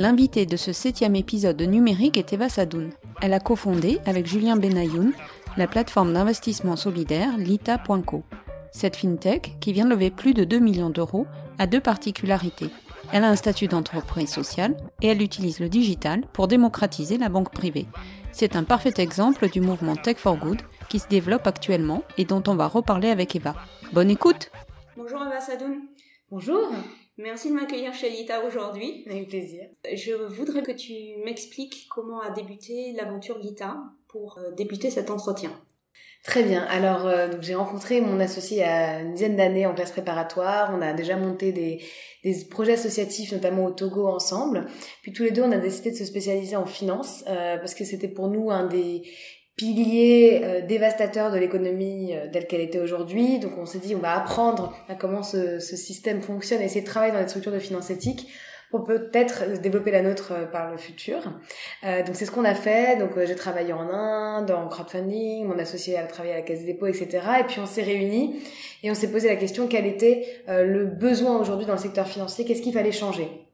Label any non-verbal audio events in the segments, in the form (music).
L'invitée de ce septième épisode de Numérique est Eva Sadoun. Elle a cofondé, avec Julien Benayoun, la plateforme d'investissement solidaire Lita.co. Cette fintech, qui vient de lever plus de 2 millions d'euros, a deux particularités. Elle a un statut d'entreprise sociale et elle utilise le digital pour démocratiser la banque privée. C'est un parfait exemple du mouvement Tech for Good qui se développe actuellement et dont on va reparler avec Eva. Bonne écoute Bonjour Eva Sadoun. Bonjour. Merci de m'accueillir chez Lita aujourd'hui. Avec plaisir. Je voudrais que tu m'expliques comment a débuté l'aventure Lita pour euh, débuter cet entretien. Très bien. Alors, euh, j'ai rencontré mon associé il y a une dizaine d'années en classe préparatoire. On a déjà monté des, des projets associatifs, notamment au Togo, ensemble. Puis tous les deux, on a décidé de se spécialiser en finance euh, parce que c'était pour nous un des pilier euh, dévastateur de l'économie euh, telle qu'elle était aujourd'hui. Donc on s'est dit on va apprendre à comment ce, ce, système fonctionne et essayer de travailler dans les structures de finances éthiques pour peut-être développer la nôtre euh, par le futur. Euh, donc c'est ce qu'on a fait. Donc j'ai travaillé en Inde, en crowdfunding, mon associé a travaillé à la Caisse des dépôts, etc. Et puis on s'est réunis et on s'est posé la question quel était le besoin aujourd'hui dans le secteur financier, qu'est-ce qu'il fallait changer?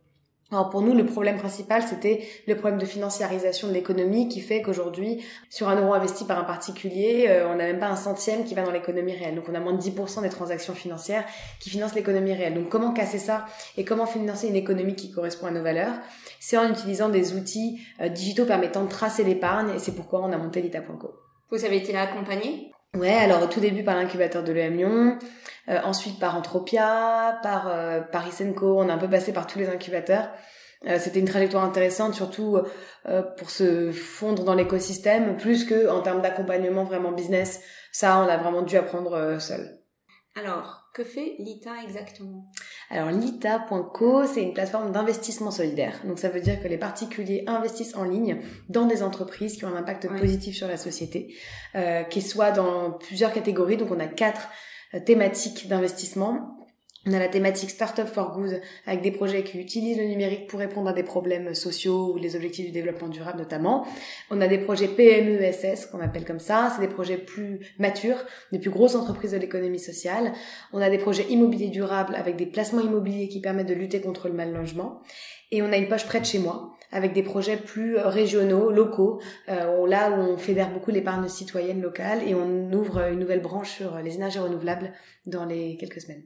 Alors pour nous, le problème principal, c'était le problème de financiarisation de l'économie qui fait qu'aujourd'hui, sur un euro investi par un particulier, euh, on n'a même pas un centième qui va dans l'économie réelle. Donc on a moins de 10% des transactions financières qui financent l'économie réelle. Donc comment casser ça et comment financer une économie qui correspond à nos valeurs? C'est en utilisant des outils euh, digitaux permettant de tracer l'épargne et c'est pourquoi on a monté l'ITA.co. Vous avez été accompagné? Ouais, alors au tout début par l'incubateur de l'EM Lyon, euh, ensuite par Entropia, par euh, on a un peu passé par tous les incubateurs. Euh, C'était une trajectoire intéressante, surtout euh, pour se fondre dans l'écosystème, plus que en termes d'accompagnement vraiment business. Ça, on a vraiment dû apprendre seul. Alors, que fait l'ITA exactement? Alors l'ITA.co, c'est une plateforme d'investissement solidaire. Donc ça veut dire que les particuliers investissent en ligne dans des entreprises qui ont un impact positif sur la société, euh, qui soit dans plusieurs catégories. Donc on a quatre euh, thématiques d'investissement. On a la thématique Startup for Good avec des projets qui utilisent le numérique pour répondre à des problèmes sociaux ou les objectifs du développement durable notamment. On a des projets PMESS qu'on appelle comme ça, c'est des projets plus matures, des plus grosses entreprises de l'économie sociale. On a des projets immobiliers durables avec des placements immobiliers qui permettent de lutter contre le mal logement. Et on a une poche près de chez moi avec des projets plus régionaux, locaux, euh, là où on fédère beaucoup l'épargne citoyenne locale et on ouvre une nouvelle branche sur les énergies renouvelables dans les quelques semaines.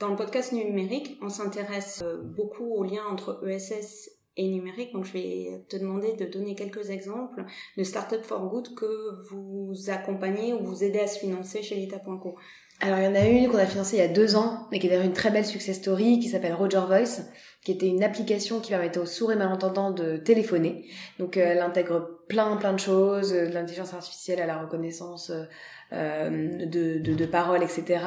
Dans le podcast numérique, on s'intéresse euh, beaucoup au lien entre ESS et numérique. Donc, je vais te demander de donner quelques exemples de Startup for Good que vous accompagnez ou vous aidez à se financer chez l'État.co. Alors, il y en a une qu'on a financée il y a deux ans, et qui est d'ailleurs une très belle success story, qui s'appelle Roger Voice, qui était une application qui permettait aux sourds et malentendants de téléphoner. Donc, euh, elle intègre plein, plein de choses, de l'intelligence artificielle à la reconnaissance euh, de, de, de, paroles, etc.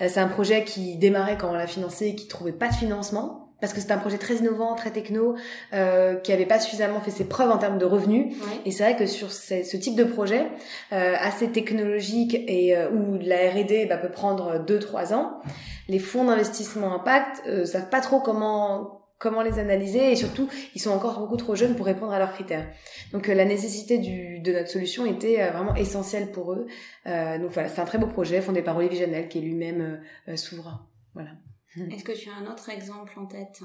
Euh, c'est un projet qui démarrait quand on l'a financé et qui trouvait pas de financement parce que c'est un projet très innovant, très techno, euh, qui avait pas suffisamment fait ses preuves en termes de revenus. Et c'est vrai que sur ce, ce type de projet euh, assez technologique et euh, où la R&D bah, peut prendre 2-3 ans, les fonds d'investissement impact euh, savent pas trop comment comment les analyser et surtout ils sont encore beaucoup trop jeunes pour répondre à leurs critères. Donc euh, la nécessité du, de notre solution était euh, vraiment essentielle pour eux. Euh, donc voilà, c'est un très beau projet fondé par Olivier Janel qui est lui-même euh, souverain. Voilà. Est-ce que tu as un autre exemple en tête?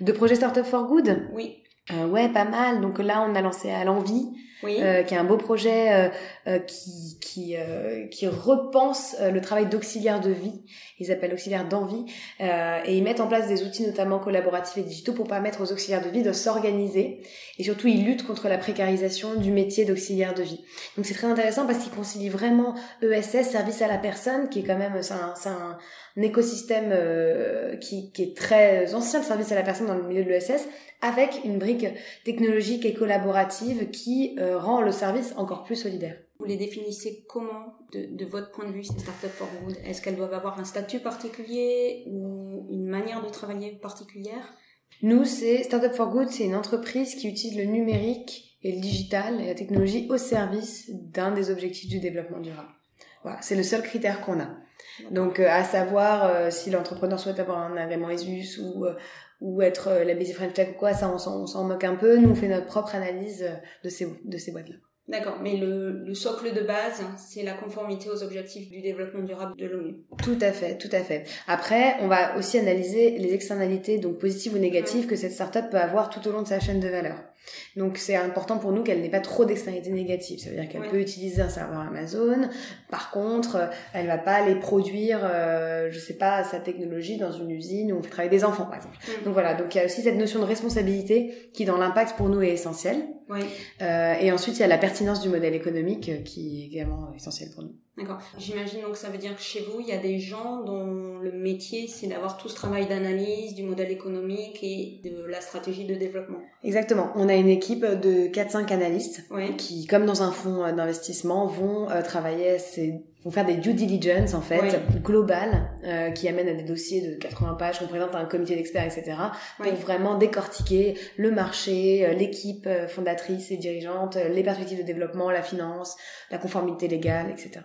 De projet Startup for Good? Oui. Euh, ouais, pas mal. Donc là, on a lancé à l'envie, oui. euh, qui est un beau projet euh, euh qui qui, euh, qui repense le travail d'auxiliaire de vie. Ils appellent auxiliaire d'envie et ils mettent en place des outils notamment collaboratifs et digitaux pour permettre aux auxiliaires de vie de s'organiser et surtout ils luttent contre la précarisation du métier d'auxiliaire de vie. Donc c'est très intéressant parce qu'ils concilient vraiment ESS, service à la personne, qui est quand même c'est un, un, un, écosystème euh, qui, qui est très ancien, le service à la personne dans le milieu de l'ESS, avec une brique technologique et collaborative qui euh, rend le service encore plus solidaire. Vous les définissez comment, de, de votre point de vue, ces startups for good? Est-ce qu'elles doivent avoir un statut particulier ou une manière de travailler particulière? Nous, c'est Startup for Good, c'est une entreprise qui utilise le numérique et le digital et la technologie au service d'un des objectifs du développement durable. Voilà, c'est le seul critère qu'on a. Donc, euh, à savoir euh, si l'entrepreneur souhaite avoir un agrément ESUS ou euh, ou être la Busy French Tech ou quoi, ça on s'en moque un peu. Nous, on fait notre propre analyse de ces de ces boîtes-là. D'accord, mais le, le, socle de base, c'est la conformité aux objectifs du développement durable de l'ONU. Tout à fait, tout à fait. Après, on va aussi analyser les externalités, donc positives ou négatives, que cette startup peut avoir tout au long de sa chaîne de valeur. Donc c'est important pour nous qu'elle n'ait pas trop d'externalités négatives. Ça veut dire qu'elle peut utiliser un serveur Amazon. Par contre, elle va pas aller produire, euh, je sais pas, sa technologie dans une usine où on fait travailler des enfants, par exemple. Mm. Donc voilà. Donc il y a aussi cette notion de responsabilité qui, dans l'impact, pour nous est essentielle. Oui. Euh, et ensuite, il y a la pertinence du modèle économique euh, qui est également essentielle pour nous. D'accord. J'imagine donc ça veut dire que chez vous, il y a des gens dont le métier, c'est d'avoir tout ce travail d'analyse du modèle économique et de la stratégie de développement. Exactement. On a une équipe de 4-5 analystes qui, comme dans un fonds d'investissement, vont euh, travailler, vont faire des due diligence en fait globales euh, qui amènent à des dossiers de 80 pages qu'on présente à un comité d'experts, etc. pour vraiment décortiquer le marché, euh, l'équipe fondatrice et dirigeante, les perspectives de développement, la finance, la conformité légale, etc.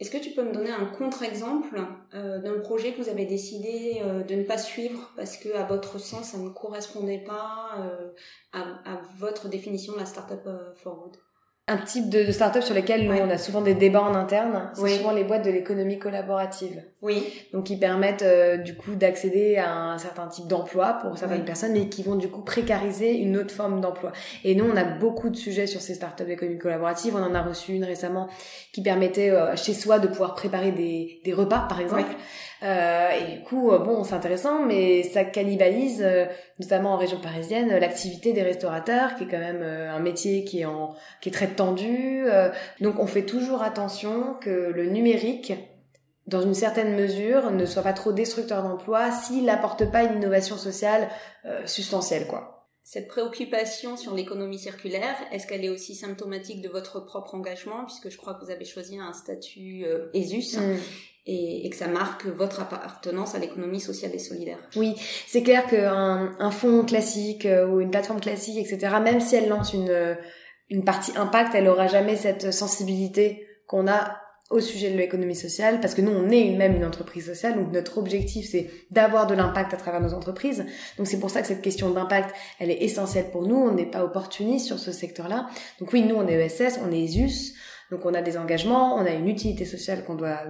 Est-ce que tu peux me donner un contre-exemple euh, d'un projet que vous avez décidé euh, de ne pas suivre parce que à votre sens ça ne correspondait pas euh, à, à, votre définition de la startup for good? Un type de, de start-up sur lesquels nous, on a souvent des débats en interne, c'est souvent les boîtes de l'économie collaborative. Oui. Donc, qui permettent euh, du coup d'accéder à un certain type d'emploi pour certaines personnes, mais qui vont du coup précariser une autre forme d'emploi. Et nous, on a beaucoup de sujets sur ces start-up d'économie collaborative. On en a reçu une récemment qui permettait euh, chez soi de pouvoir préparer des, des repas, par exemple. Euh, et du coup, bon, c'est intéressant, mais ça cannibalise, notamment en région parisienne, l'activité des restaurateurs, qui est quand même un métier qui est en, qui est très tendu. donc, on fait toujours attention que le numérique, dans une certaine mesure, ne soit pas trop destructeur d'emploi s'il n'apporte pas une innovation sociale substantielle, quoi. Cette préoccupation sur l'économie circulaire, est-ce qu'elle est aussi symptomatique de votre propre engagement, puisque je crois que vous avez choisi un statut ESUS mm et, et, que ça marque votre appartenance à l'économie sociale et solidaire. Oui, c'est clair qu'un un fonds classique euh, ou une plateforme classique, etc., même si elle lance une, euh, une partie impact, elle aura jamais cette sensibilité qu'on a au sujet de l'économie sociale, parce que nous, on est même une entreprise sociale, donc notre objectif, c'est d'avoir de l'impact à travers nos entreprises. Donc c'est pour ça que cette question d'impact, elle est essentielle pour nous, on n'est pas opportuniste sur ce secteur-là. Donc oui, nous, on est ESS, on est ESUS, donc on a des engagements, on a une utilité sociale qu'on doit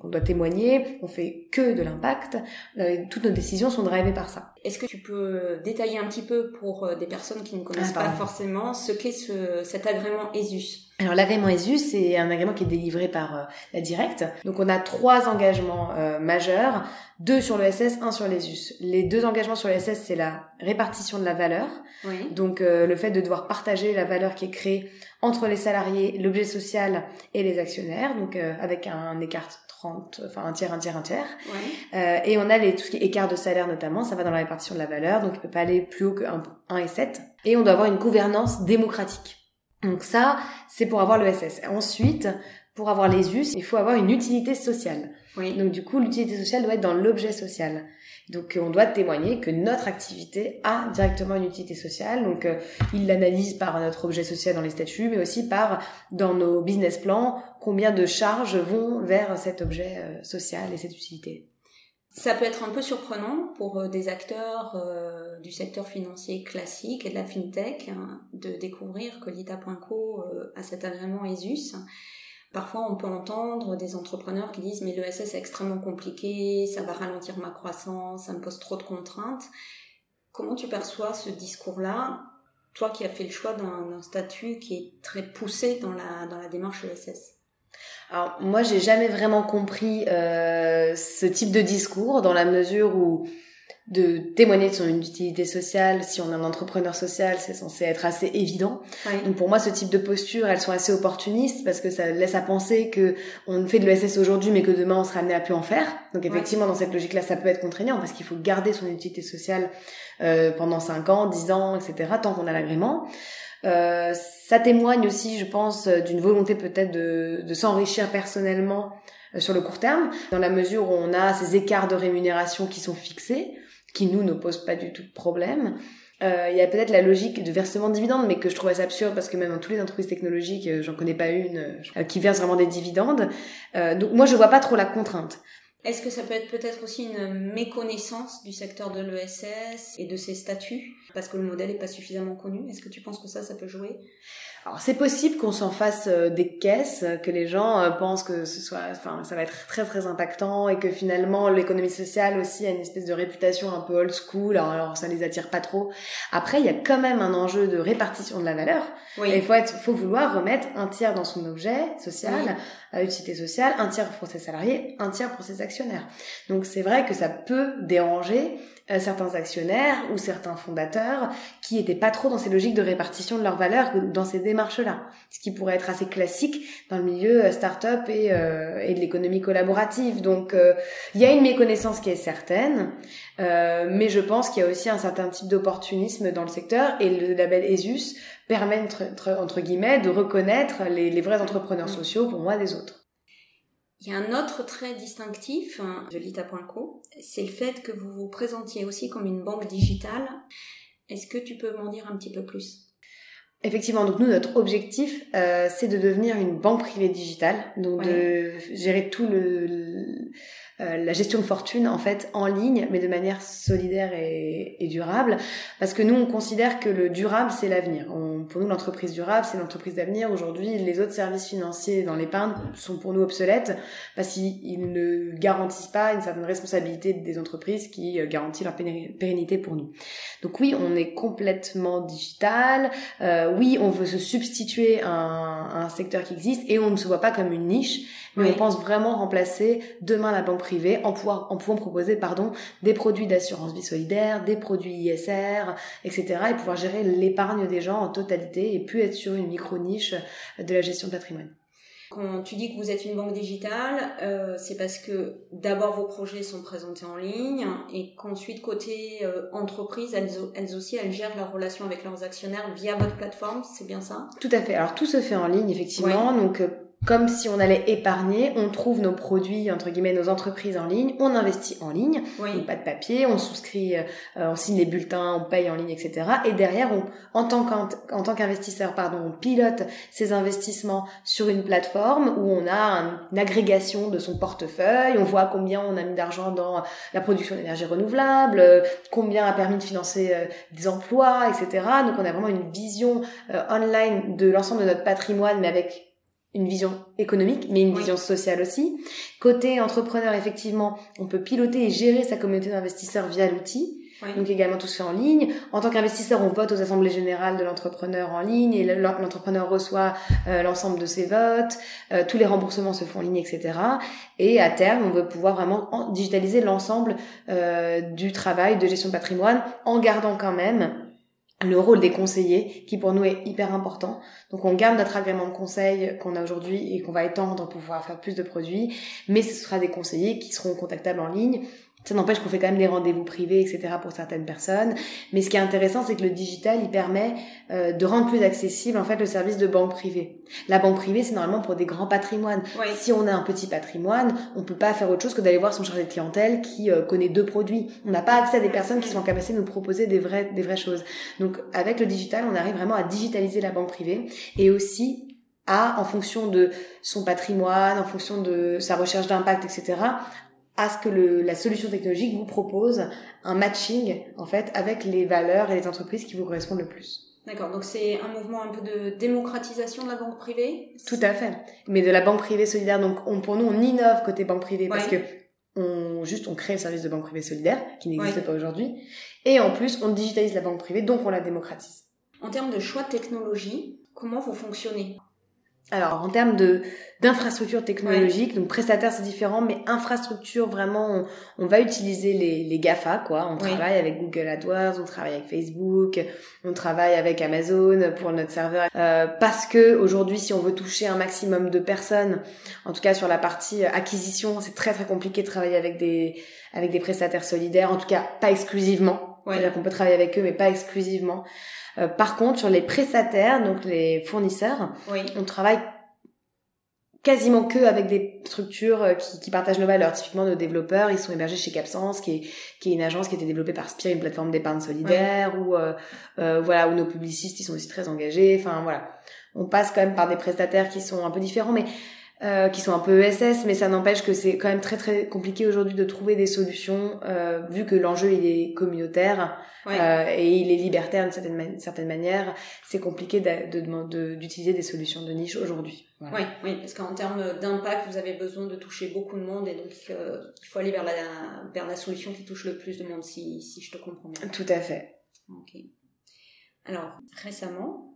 qu'on doit témoigner, on fait que de l'impact. Euh, toutes nos décisions sont drivées par ça. Est-ce que tu peux détailler un petit peu pour euh, des personnes qui ne connaissent ah, pas forcément ce qu'est ce, cet agrément ESUS? Alors l'agrément ESUS, c'est un agrément qui est délivré par euh, la Directe. Donc on a trois engagements majeurs, deux sur le SS, un sur l'ESUS. Les deux engagements sur le SS, c'est la répartition de la valeur. Oui. Donc le fait de devoir partager la valeur qui est créée entre les salariés, l'objet social et les actionnaires, donc euh, avec un écart 30, enfin un tiers, un tiers, un tiers. Ouais. Euh, et on a les, tout ce qui est écart de salaire notamment, ça va dans la répartition de la valeur, donc il peut pas aller plus haut que 1, 1 et 7. Et on doit avoir une gouvernance démocratique. Donc ça, c'est pour avoir le SS. Ensuite, pour avoir les US, il faut avoir une utilité sociale. Oui. Donc du coup, l'utilité sociale doit être dans l'objet social. Donc on doit témoigner que notre activité a directement une utilité sociale. Donc euh, il l'analyse par notre objet social dans les statuts, mais aussi par dans nos business plans combien de charges vont vers cet objet euh, social et cette utilité. Ça peut être un peu surprenant pour euh, des acteurs du secteur financier classique et de la fintech hein, de découvrir que l'ITA.co a cet agrément ESUS. Parfois, on peut entendre des entrepreneurs qui disent mais l'ESS est extrêmement compliqué, ça va ralentir ma croissance, ça me pose trop de contraintes. Comment tu perçois ce discours-là, toi qui as fait le choix d'un statut qui est très poussé dans la, dans la démarche ESS alors moi j'ai jamais vraiment compris euh, ce type de discours dans la mesure où de témoigner de son utilité sociale. Si on est un entrepreneur social, c'est censé être assez évident. Donc pour moi, ce type de posture, elles sont assez opportunistes parce que ça laisse à penser que on fait de l'ESS aujourd'hui, mais que demain on sera amené à plus en faire. Donc effectivement, dans cette logique-là, ça peut être contraignant parce qu'il faut garder son utilité sociale euh, pendant 5 ans, 10 ans, etc. tant qu'on a l'agrément. Euh, ça témoigne aussi, je pense, d'une volonté peut-être de, de s'enrichir personnellement euh, sur le court terme, dans la mesure où on a ces écarts de rémunération qui sont fixés qui nous ne pose pas du tout de problème. euh, il y a peut-être la logique de versement de dividendes, mais que je trouve assez absurde parce que même dans toutes les entreprises technologiques, euh, j'en connais pas une qui verse vraiment des dividendes. donc moi, je vois pas trop la contrainte. Est-ce que ça peut être peut-être aussi une méconnaissance du secteur de l'ESS et de ses statuts parce que le modèle n'est pas suffisamment connu? Est-ce que tu penses que ça, ça peut jouer? Alors c'est possible qu'on s'en fasse euh, des caisses, que les gens euh, pensent que ce soit, enfin ça va être très très impactant et que finalement l'économie sociale aussi a une espèce de réputation un peu old school. Alors, alors ça les attire pas trop. Après il y a quand même un enjeu de répartition de la valeur. Oui. il faut être, faut vouloir remettre un tiers dans son objet social, à utilité sociale, un tiers pour ses salariés, un tiers pour ses actionnaires. Donc c'est vrai que ça peut déranger euh, certains actionnaires ou certains fondateurs qui étaient pas trop dans ces logiques de répartition de leurs valeurs, dans ces démarches-là. Ce qui pourrait être assez classique dans le milieu euh, start-up et, euh, et de l'économie collaborative. Donc il y a une méconnaissance qui est certaine, mais je pense qu'il y a aussi un certain type d'opportunisme dans le secteur et le label ESUS permet entre, entre, guillemets de reconnaître les, les vrais entrepreneurs mm. sociaux pour moi des autres. Il y a un autre trait distinctif hein, de l'ITA.co, c'est le fait que vous vous présentiez aussi comme une banque digitale. Est-ce que tu peux m'en dire un petit peu plus? Effectivement, donc nous, notre objectif, euh, c'est de devenir une banque privée digitale, donc de gérer tout le, la gestion de fortune en fait en ligne, mais de manière solidaire et, et durable, parce que nous on considère que le durable c'est l'avenir. Pour nous l'entreprise durable c'est l'entreprise d'avenir. Aujourd'hui les autres services financiers dans l'épargne sont pour nous obsolètes parce qu'ils ne garantissent pas une certaine responsabilité des entreprises qui euh, garantit leur pérennité pour nous. Donc oui on est complètement digital, euh, oui on veut se substituer à un, à un secteur qui existe et on ne se voit pas comme une niche mais on pense vraiment remplacer demain la banque privée en, pouvoir, en pouvant proposer pardon, des produits d'assurance vie solidaire, des produits ISR, etc. et pouvoir gérer l'épargne des gens en totalité et plus être sur une micro-niche de la gestion de patrimoine. Quand tu dis que vous êtes une banque digitale, euh, c'est parce que d'abord vos projets sont présentés en ligne et qu'ensuite côté euh, entreprise, elles, elles, aussi elles gèrent leurs relations avec leurs actionnaires via votre plateforme, c'est bien ça? Tout à fait. Alors tout se fait en ligne effectivement. Donc euh, comme si on allait épargner, on trouve nos produits, entre guillemets, nos entreprises en ligne, on investit en ligne, oui. pas de papier, on souscrit, euh, on signe les bulletins, on paye en ligne, etc. Et derrière, on, en tant qu'investisseur, pardon, on pilote ces investissements sur une plateforme où on a une agrégation de son portefeuille, on voit combien on a mis d'argent dans la production d'énergie renouvelable, euh, combien a permis de financer euh, des emplois, etc. Donc on a vraiment une vision online de l'ensemble de notre patrimoine, mais avec une vision économique, mais une vision sociale aussi. Côté entrepreneur, effectivement, on peut piloter et gérer sa communauté d'investisseurs via l'outil. Donc également tout se fait en ligne. En tant qu'investisseur, on vote aux assemblées générales de l'entrepreneur en ligne et l'entrepreneur reçoit euh, l'ensemble de ses votes. Euh, tous les remboursements se font en ligne, etc. Et à terme, on veut pouvoir vraiment digitaliser l'ensemble euh, du travail de gestion de patrimoine en gardant quand même le rôle des conseillers qui pour nous est hyper important. Donc on garde notre agrément de conseil qu'on a aujourd'hui et qu'on va étendre pour pouvoir faire plus de produits, mais ce sera des conseillers qui seront contactables en ligne ça n'empêche qu'on fait quand même des rendez-vous privés, etc. pour certaines personnes. Mais ce qui est intéressant, c'est que le digital, il permet euh, de rendre plus accessible en fait le service de banque privée. La banque privée, c'est normalement pour des grands patrimoines. Si on a un petit patrimoine, on peut pas faire autre chose que d'aller voir son chargé de clientèle qui euh, connaît deux produits. On n'a pas accès à des personnes qui sont en capacité de nous proposer des vraies, des vraies choses. Donc avec le digital, on arrive vraiment à digitaliser la banque privée et aussi à, en fonction de son patrimoine, en fonction de sa recherche d'impact, etc., à ce que le, la solution technologique vous propose un matching en fait avec les valeurs et les entreprises qui vous correspondent le plus. D'accord, donc c'est un mouvement un peu de démocratisation de la banque privée? Tout à fait, mais de la banque privée solidaire. Donc on, pour nous, on innove côté banque privée parce que on juste on crée le service de banque privée solidaire qui n'existe pas aujourd'hui, et en plus on digitalise la banque privée, donc on la démocratise. En termes de choix de technologie, comment vous fonctionnez? Alors en termes de d'infrastructure technologique, donc prestataire c'est différent, mais infrastructure vraiment, on, va utiliser les, les Gafa quoi. On travaille avec Google AdWords, on travaille avec Facebook, on travaille avec Amazon pour notre serveur, euh, parce que aujourd'hui si on veut toucher un maximum de personnes, en tout cas sur la partie acquisition, c'est très très compliqué de travailler avec des avec des prestataires solidaires, en tout cas pas exclusivement. C'est-à-dire qu'on peut travailler avec eux, mais pas exclusivement. Euh, par contre, sur les prestataires, donc les fournisseurs, on travaille quasiment que avec des structures euh, qui, qui, partagent nos valeurs. Typiquement, nos développeurs, ils sont hébergés chez qui est, qui est une agence qui a été développée par Spire, une plateforme d'épargne solidaire, ou euh, euh, voilà, où nos publicistes, ils sont aussi très engagés. Enfin voilà, on passe quand même par des prestataires qui sont un peu différents, mais euh, qui sont un peu ESS, mais ça n'empêche que c'est quand même très très compliqué aujourd'hui de trouver des solutions, euh, vu que l'enjeu il est communautaire euh, et il est libertaire d'une certaine, certaine manière. C'est compliqué d'utiliser de, des solutions de niche aujourd'hui. Voilà. Oui, oui, parce qu'en termes d'impact, vous avez besoin de toucher beaucoup de monde et donc euh, il faut aller vers la, vers la solution qui touche le plus de monde, si, si je te comprends bien. Tout à fait. Ok. Alors, récemment,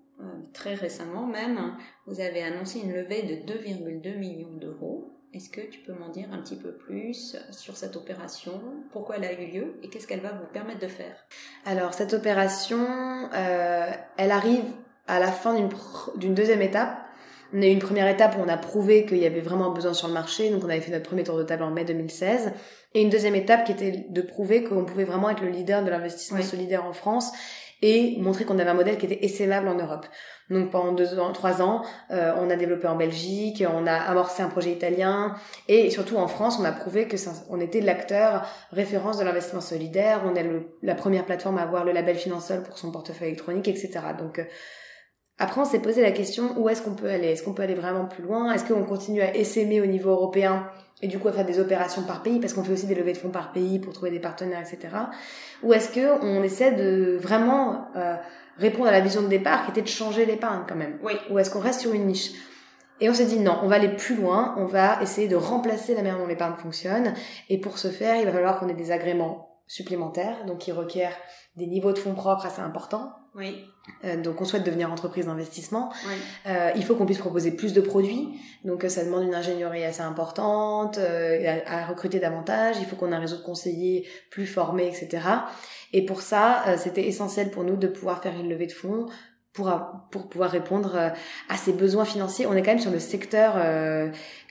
très récemment même, vous avez annoncé une levée de 2,2 millions d'euros. Est-ce que tu peux m'en dire un petit peu plus sur cette opération? Pourquoi elle a eu lieu et qu'est-ce qu'elle va vous permettre de faire? Alors cette opération, euh, elle arrive à la fin d'une deuxième étape. On a eu une première étape où on a prouvé qu'il y avait vraiment besoin sur le marché, donc on avait fait notre premier tour de table en mai 2016. Et une deuxième étape qui était de prouver qu'on pouvait vraiment être le leader de l'investissement solidaire en France et montrer qu'on avait un modèle qui était essaimable en Europe. Donc pendant deux ans, trois ans, euh, on a développé en Belgique, on a amorcé un projet italien et surtout en France, on a prouvé que on était l'acteur référence de l'investissement solidaire. On est le, la première plateforme à avoir le label Finansol pour son portefeuille électronique, etc. Donc euh, après, on s'est posé la question où est-ce qu'on peut aller? Est-ce qu'on peut aller vraiment plus loin? Est-ce qu'on continue à essaimer au niveau européen et du coup à faire des opérations par pays parce qu'on fait aussi des levées de fonds par pays pour trouver des partenaires, etc. Ou est-ce que on essaie de vraiment euh, répondre à la vision de départ qui était de changer l'épargne quand même? Oui. Ou est-ce qu'on reste sur une niche? Et on s'est dit non, on va aller plus loin, on va essayer de remplacer la manière dont l'épargne fonctionne. Et pour ce faire, il va falloir qu'on ait des agréments supplémentaires, donc qui requièrent des niveaux de fonds propres assez importants. Oui. Euh, donc on souhaite devenir entreprise d'investissement. Oui. Euh, il faut qu'on puisse proposer plus de produits. Donc euh, ça demande une ingénierie assez importante, euh, à, à, recruter davantage. Il faut qu'on ait un réseau de conseillers plus formés, etc. Et pour ça, euh, c'était essentiel pour nous de pouvoir faire une levée de fonds pour, pour pouvoir répondre à ces besoins financiers. On est quand même sur le secteur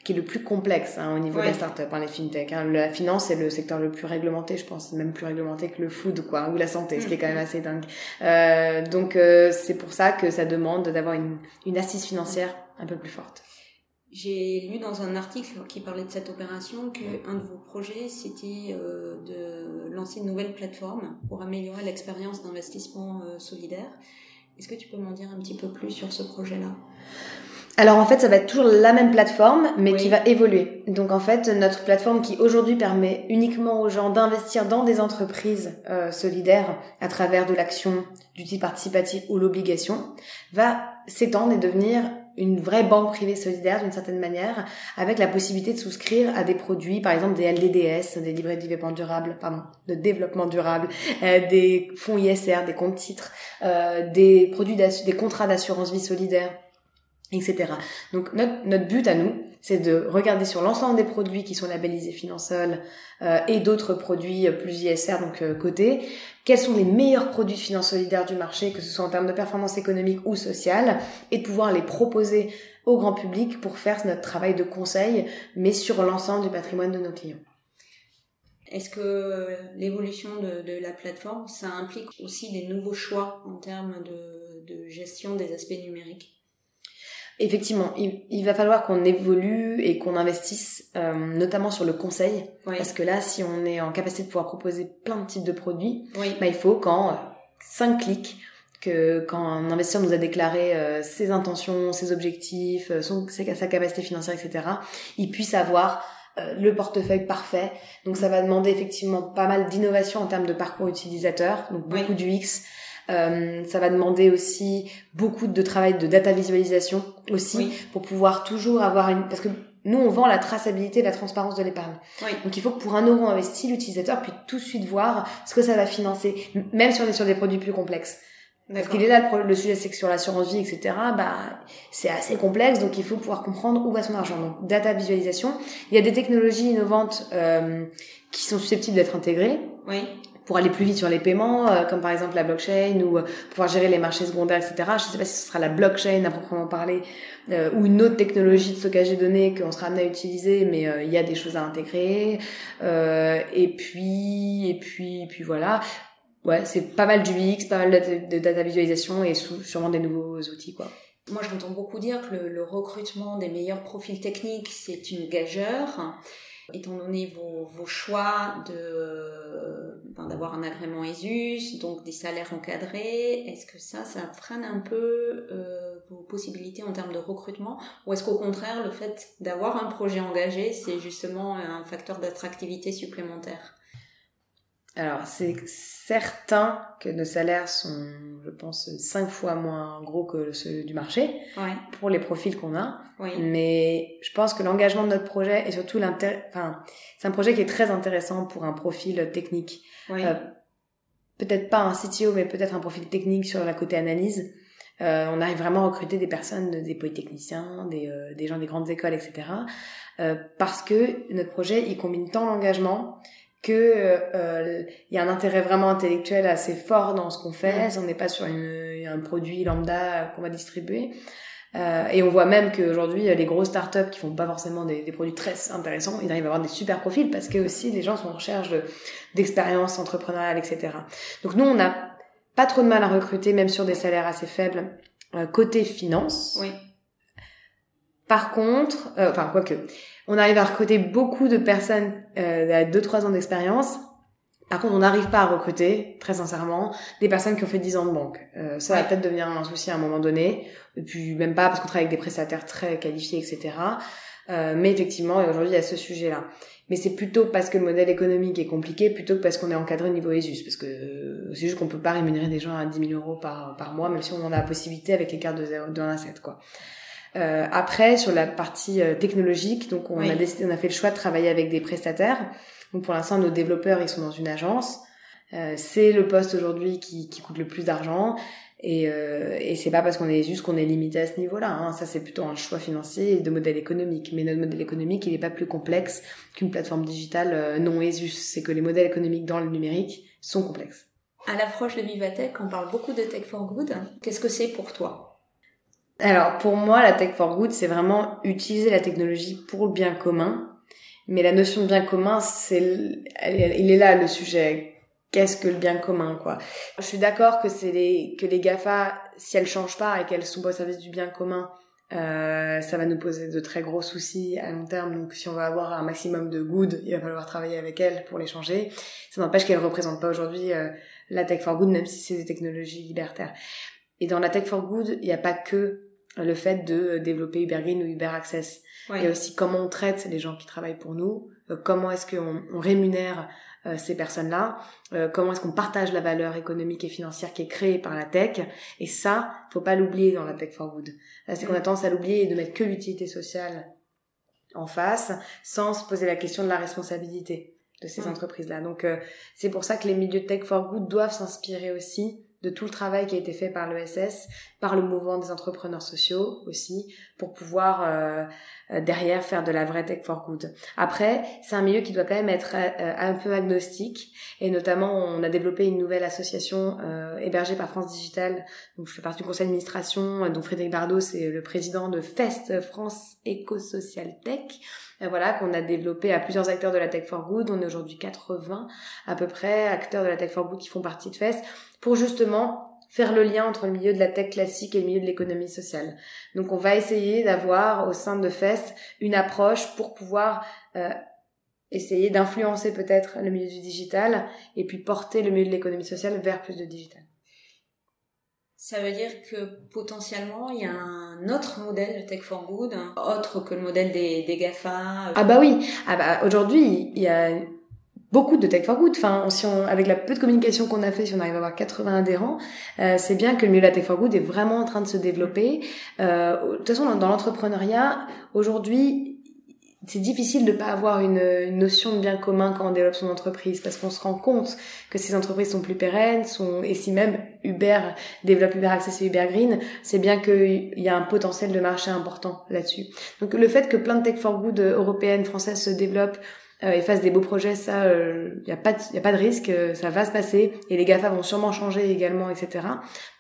qui est le plus complexe hein, au niveau ouais. des startups, hein, les fintech. Hein. La finance est le secteur le plus réglementé, je pense, même plus réglementé que le food, quoi, ou la santé, ce qui est quand même assez dingue. Euh, donc euh, c'est pour ça que ça demande d'avoir une, une assise financière un peu plus forte. J'ai lu dans un article qui parlait de cette opération qu'un de vos projets, c'était euh, de lancer une nouvelle plateforme pour améliorer l'expérience d'investissement euh, solidaire. Est-ce que tu peux m'en dire un petit peu plus sur ce projet-là? Alors en fait, ça va être toujours la même plateforme, mais oui. qui va évoluer. Donc en fait, notre plateforme qui aujourd'hui permet uniquement aux gens d'investir dans des entreprises euh, solidaires à travers de l'action, du type participatif ou l'obligation, va s'étendre et devenir une vraie banque privée solidaire d'une certaine manière, avec la possibilité de souscrire à des produits, par exemple des LDDS, des livrets de développement durable, pardon, de développement durable, euh, des fonds ISR, des comptes titres, euh, des produits des contrats d'assurance vie solidaire etc. Donc notre, but à nous, c'est de regarder sur l'ensemble des produits qui sont labellisés Finansol euh, et d'autres produits plus ISR, donc euh, côté, quels sont les meilleurs produits de finances solidaires du marché, que ce soit en termes de performance économique ou sociale, et de pouvoir les proposer au grand public pour faire notre travail de conseil, mais sur l'ensemble du patrimoine de nos clients. Est-ce que l'évolution de, de, la plateforme, ça implique aussi des nouveaux choix en termes de, de gestion des aspects numériques? Effectivement, il, il, va falloir qu'on évolue et qu'on investisse, euh, notamment sur le conseil, oui. parce que là, si on est en capacité de pouvoir proposer plein de types de produits, oui. bah, il faut qu'en euh, 5 clics, que quand un investisseur nous a déclaré euh, ses intentions, ses objectifs, euh, son, sa capacité financière, etc., il puisse avoir euh, le portefeuille parfait. Donc ça va demander effectivement pas mal d'innovation en termes de parcours utilisateur, donc beaucoup oui. d'UX. Euh, ça va demander aussi beaucoup de travail de data visualisation aussi oui. pour pouvoir toujours avoir une parce que nous on vend la traçabilité, la transparence de l'épargne. Oui. Donc il faut que pour un euro investi, l'utilisateur puisse tout de suite voir ce que ça va financer, même si on est sur des produits plus complexes. Parce qu'il est là le, le sujet, c'est que sur l'assurance vie, etc. Bah, c'est assez complexe, donc il faut pouvoir comprendre où va son argent. Donc data visualisation. Il y a des technologies innovantes euh, qui sont susceptibles d'être intégrées. Oui pour aller plus vite sur les paiements, euh, comme par exemple la blockchain ou euh, pouvoir gérer les marchés secondaires, etc. Je ne sais pas si ce sera la blockchain à proprement parler euh, ou une autre technologie de stockage des données qu'on sera amené à utiliser, mais il y a des choses à intégrer. et puis, et puis, et puis voilà. Ouais, c'est pas mal du UX, pas mal de, data visualisation et sous, sûrement des nouveaux outils, quoi. Moi, j'entends beaucoup dire que le, recrutement des meilleurs profils techniques, c'est une gageure. Étant donné vos, vos choix de ben, d'avoir un agrément ESUS, donc des salaires encadrés, est-ce que ça, ça freine un peu euh, vos possibilités en termes de recrutement? Ou est-ce qu'au contraire, le fait d'avoir un projet engagé, c'est justement un facteur d'attractivité supplémentaire? Alors, c'est certain que nos salaires sont, je pense, cinq fois moins gros que ceux du marché pour les profils qu'on a. Mais je pense que l'engagement de notre projet et surtout l'intérêt, enfin, c'est un projet qui est très intéressant pour un profil technique. Euh, peut-être pas un CTO, mais peut-être un profil technique sur la côté analyse. Euh, on arrive vraiment à recruter des personnes, des polytechniciens, des, euh, des gens des grandes écoles, etc. Euh, parce que notre projet, il combine tant l'engagement que euh, y a un intérêt vraiment intellectuel assez fort dans ce qu'on fait. On n'est pas sur une, un produit lambda qu'on va distribuer. Euh, et on voit même qu'aujourd'hui, les grosses startups qui font pas forcément des, des, produits très intéressants, ils arrivent à avoir des super profils parce que aussi les gens sont en recherche d'expérience entrepreneuriale, etc. Donc nous, on n'a pas trop de mal à recruter, même sur des salaires assez faibles, euh, côté finance. Oui. Par contre, euh, enfin quoique, on arrive à recruter beaucoup de personnes euh, à 2-3 ans d'expérience. Par contre, on n'arrive pas à recruter, très sincèrement, des personnes qui ont fait 10 ans de banque. Euh, ça va peut-être devenir un souci à un moment donné. Et puis même pas parce qu'on travaille avec des prestataires très qualifiés, etc. Euh, mais effectivement, aujourd'hui, il y a ce sujet-là. Mais c'est plutôt parce que le modèle économique est compliqué, plutôt que parce qu'on est encadré au niveau ESUS. Parce que euh, c'est juste qu'on peut pas rémunérer des gens à 10 000 euros par, par mois, même si on en a la possibilité avec les cartes de, de 1 à 7, quoi. Euh, après, sur la partie euh, technologique, donc on a décidé, on a fait le choix de travailler avec des prestataires. Donc pour l'instant, nos développeurs, ils sont dans une agence. Euh, c'est le poste aujourd'hui qui, qui, coûte le plus d'argent. Et, euh, et c'est pas parce qu'on est juste qu'on est limité à ce niveau-là. Hein. Ça, c'est plutôt un choix financier et de modèle économique. Mais notre modèle économique, il n'est pas plus complexe qu'une plateforme digitale euh, non ESUS. C'est que les modèles économiques dans le numérique sont complexes. À l'approche de Vivatech, on parle beaucoup de Tech for Good. Qu'est-ce que c'est pour toi? Alors pour moi, la tech for good, c'est vraiment utiliser la technologie pour le bien commun. Mais la notion de bien commun, c'est, il est là le sujet. Qu'est-ce que le bien commun, quoi? Je suis d'accord que c'est les que les Gafa, si elles changent pas et qu'elles sont pas au service du bien commun, euh, ça va nous poser de très gros soucis à long terme. Donc, si on va avoir un maximum de good, il va falloir travailler avec elles pour les changer. Ça n'empêche qu'elles représentent pas aujourd'hui euh, la tech for good, même si c'est des technologies libertaires. Et dans la tech for good, il n'y a pas que le fait de développer Uber Green ou Uber Access. Il y a aussi comment on traite les gens qui travaillent pour nous, euh, comment est-ce qu'on on rémunère euh, ces personnes-là, euh, comment est-ce qu'on partage la valeur économique et financière qui est créée par la tech. Et ça, faut pas l'oublier dans la tech for good. C'est qu'on a tendance à l'oublier et de mettre que l'utilité sociale en face, sans se poser la question de la responsabilité de ces entreprises-là. Donc c'est pour ça que les milieux tech for good doivent s'inspirer aussi de tout le travail qui a été fait par l'ESS, par le mouvement des entrepreneurs sociaux aussi, pour pouvoir euh, euh, derrière faire de la vraie tech for good. Après, c'est un milieu qui doit quand même être euh, un peu agnostique, et notamment on a développé une nouvelle association hébergée par France Digital, donc je fais partie du conseil d'administration, donc Frédéric Bardot c'est le président de FEST, France Éco-Social Tech, voilà, qu'on a développé à plusieurs acteurs de la Tech for Good. On est aujourd'hui 80 à peu près acteurs de la Tech for Good qui font partie de FEST pour justement faire le lien entre le milieu de la tech classique et le milieu de l'économie sociale. Donc on va essayer d'avoir au sein de FEST une approche pour pouvoir euh, essayer d'influencer peut-être le milieu du digital et puis porter le milieu de l'économie sociale vers plus de digital. Ça veut dire que potentiellement il y a un autre modèle de Tech for Good, autre que le modèle des, des GAFA. Ah bah oui, ah bah aujourd'hui il y a beaucoup de tech for good. Enfin, si on, avec la peu de communication qu'on a fait, si on arrive à avoir 80 adhérents, euh, c'est bien que le milieu de la tech for good est vraiment en train de se développer. Euh, de toute façon, dans, l'entrepreneuriat, aujourd'hui, c'est difficile de pas avoir une, une, notion de bien commun quand on développe son entreprise parce qu'on se rend compte que ces entreprises sont plus pérennes, sont et si même Uber développe Uber Access et Uber Green, c'est bien qu'il y a un potentiel de marché important là-dessus. Donc le fait que plein de tech for good européennes, françaises se développent euh, et fassent des beaux projets, ça, il euh, n'y a pas de, y a pas de risque, euh, ça va se passer et les Gafa vont sûrement changer également, etc.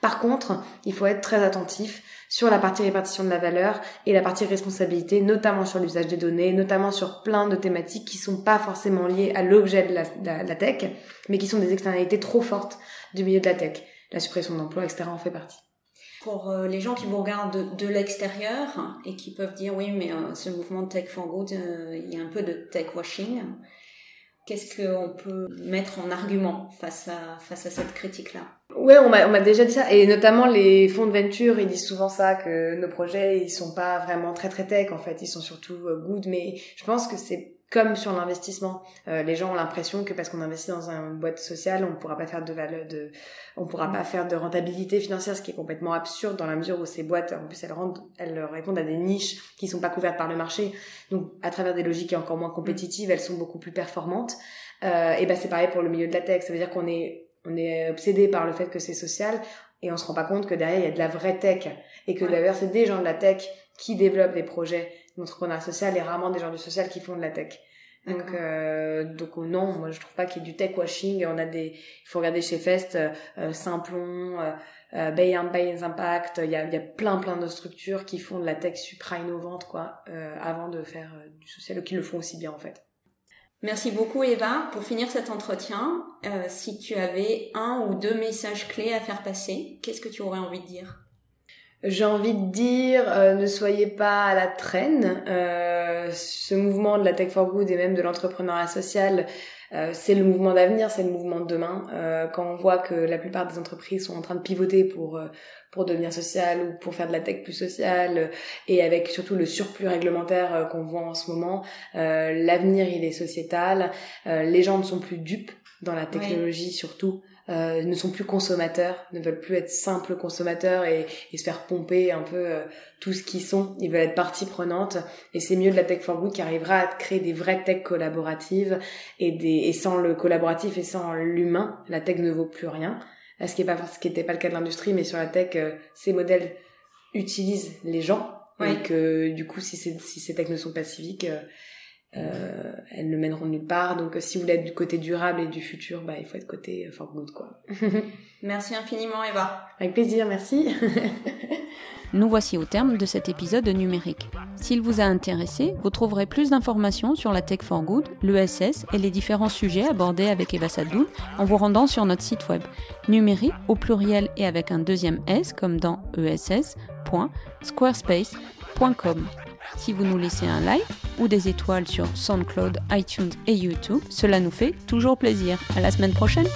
Par contre, il faut être très attentif sur la partie répartition de la valeur et la partie responsabilité, notamment sur l'usage des données, notamment sur plein de thématiques qui sont pas forcément liées à l'objet de la, la tech, mais qui sont des externalités trop fortes du milieu de la tech. La suppression d'emplois, etc. en fait partie. Pour euh, les gens qui vous regardent de, l'extérieur et qui peuvent dire oui, mais euh, ce mouvement Tech for Good, euh, il y a un peu de tech washing. Qu'est-ce qu'on peut mettre en argument face à, face à cette critique-là? Ouais, on m'a, on m'a déjà dit ça, et notamment les fonds de venture, ils disent souvent ça, que nos projets, ils sont pas vraiment très très tech, en fait, ils sont surtout good, mais je pense que c'est comme sur l'investissement. Euh, les gens ont l'impression que parce qu'on investit dans une boîte sociale, on ne pourra pas faire de valeur, de, on pourra pas faire de rentabilité financière, ce qui est complètement absurde dans la mesure où ces boîtes, en plus, elles, rendent, elles répondent à des niches qui sont pas couvertes par le marché. Donc, à travers des logiques encore moins compétitives, elles sont beaucoup plus performantes. Euh, et ben, c'est pareil pour le milieu de la tech. Ça veut dire qu'on est, on est obsédé par le fait que c'est social et on se rend pas compte que derrière, il y a de la vraie tech et que d'ailleurs, c'est des gens de la tech qui développent des projets l'entrepreneuriat social et rarement des gens du social qui font de la tech. Donc, euh, donc oh non, moi je trouve pas qu'il y ait du tech washing. On a des, il faut regarder chez Fest, euh, euh Simplon, euh, euh Bay Impact. Il y a, il y a plein plein de structures qui font de la tech supra innovante quoi, euh, avant de faire du social, ou qui le font aussi bien en fait. Merci beaucoup Eva. Pour finir cet entretien, si tu avais un ou deux messages clés à faire passer, qu'est-ce que tu aurais envie de dire? J'ai envie de dire, euh, ne soyez pas à la traîne. Euh, ce mouvement de la tech for good et même de l'entrepreneuriat social, euh, c'est le mouvement d'avenir, c'est le mouvement de demain. quand on voit que la plupart des entreprises sont en train de pivoter pour pour devenir social ou pour faire de la tech plus sociale, et avec surtout le surplus réglementaire qu'on voit en ce moment, l'avenir il est sociétal. les gens ne sont plus dupes dans la technologie surtout. Euh, ne sont plus consommateurs, ne veulent plus être simples consommateurs et, et se faire pomper un peu euh, tout ce qu'ils sont. Ils veulent être partie prenante et c'est mieux de la tech for good qui arrivera à créer des vraies tech collaboratives et, des, et sans le collaboratif et sans l'humain, la tech ne vaut plus rien. Ce qui est pas ce qui n'était pas le cas de l'industrie, mais sur la tech, euh, ces modèles utilisent les gens et que du coup, si, si ces techs ne sont pas civiques, euh, elles ne mèneront nulle part. Donc, si vous voulez être du côté durable et du futur, bah, il faut être côté euh, for good, quoi. (laughs) merci infiniment, Eva. Avec plaisir, merci. (laughs) Nous voici au terme de cet épisode numérique. S'il vous a intéressé, vous trouverez plus d'informations sur la Tech for Good, l'ESS et les différents sujets abordés avec Eva Sadoun en vous rendant sur notre site web numérique au pluriel et avec un deuxième S comme dans ess.squarespace.com. Si vous nous laissez un like ou des étoiles sur SoundCloud, iTunes et YouTube, cela nous fait toujours plaisir. À la semaine prochaine!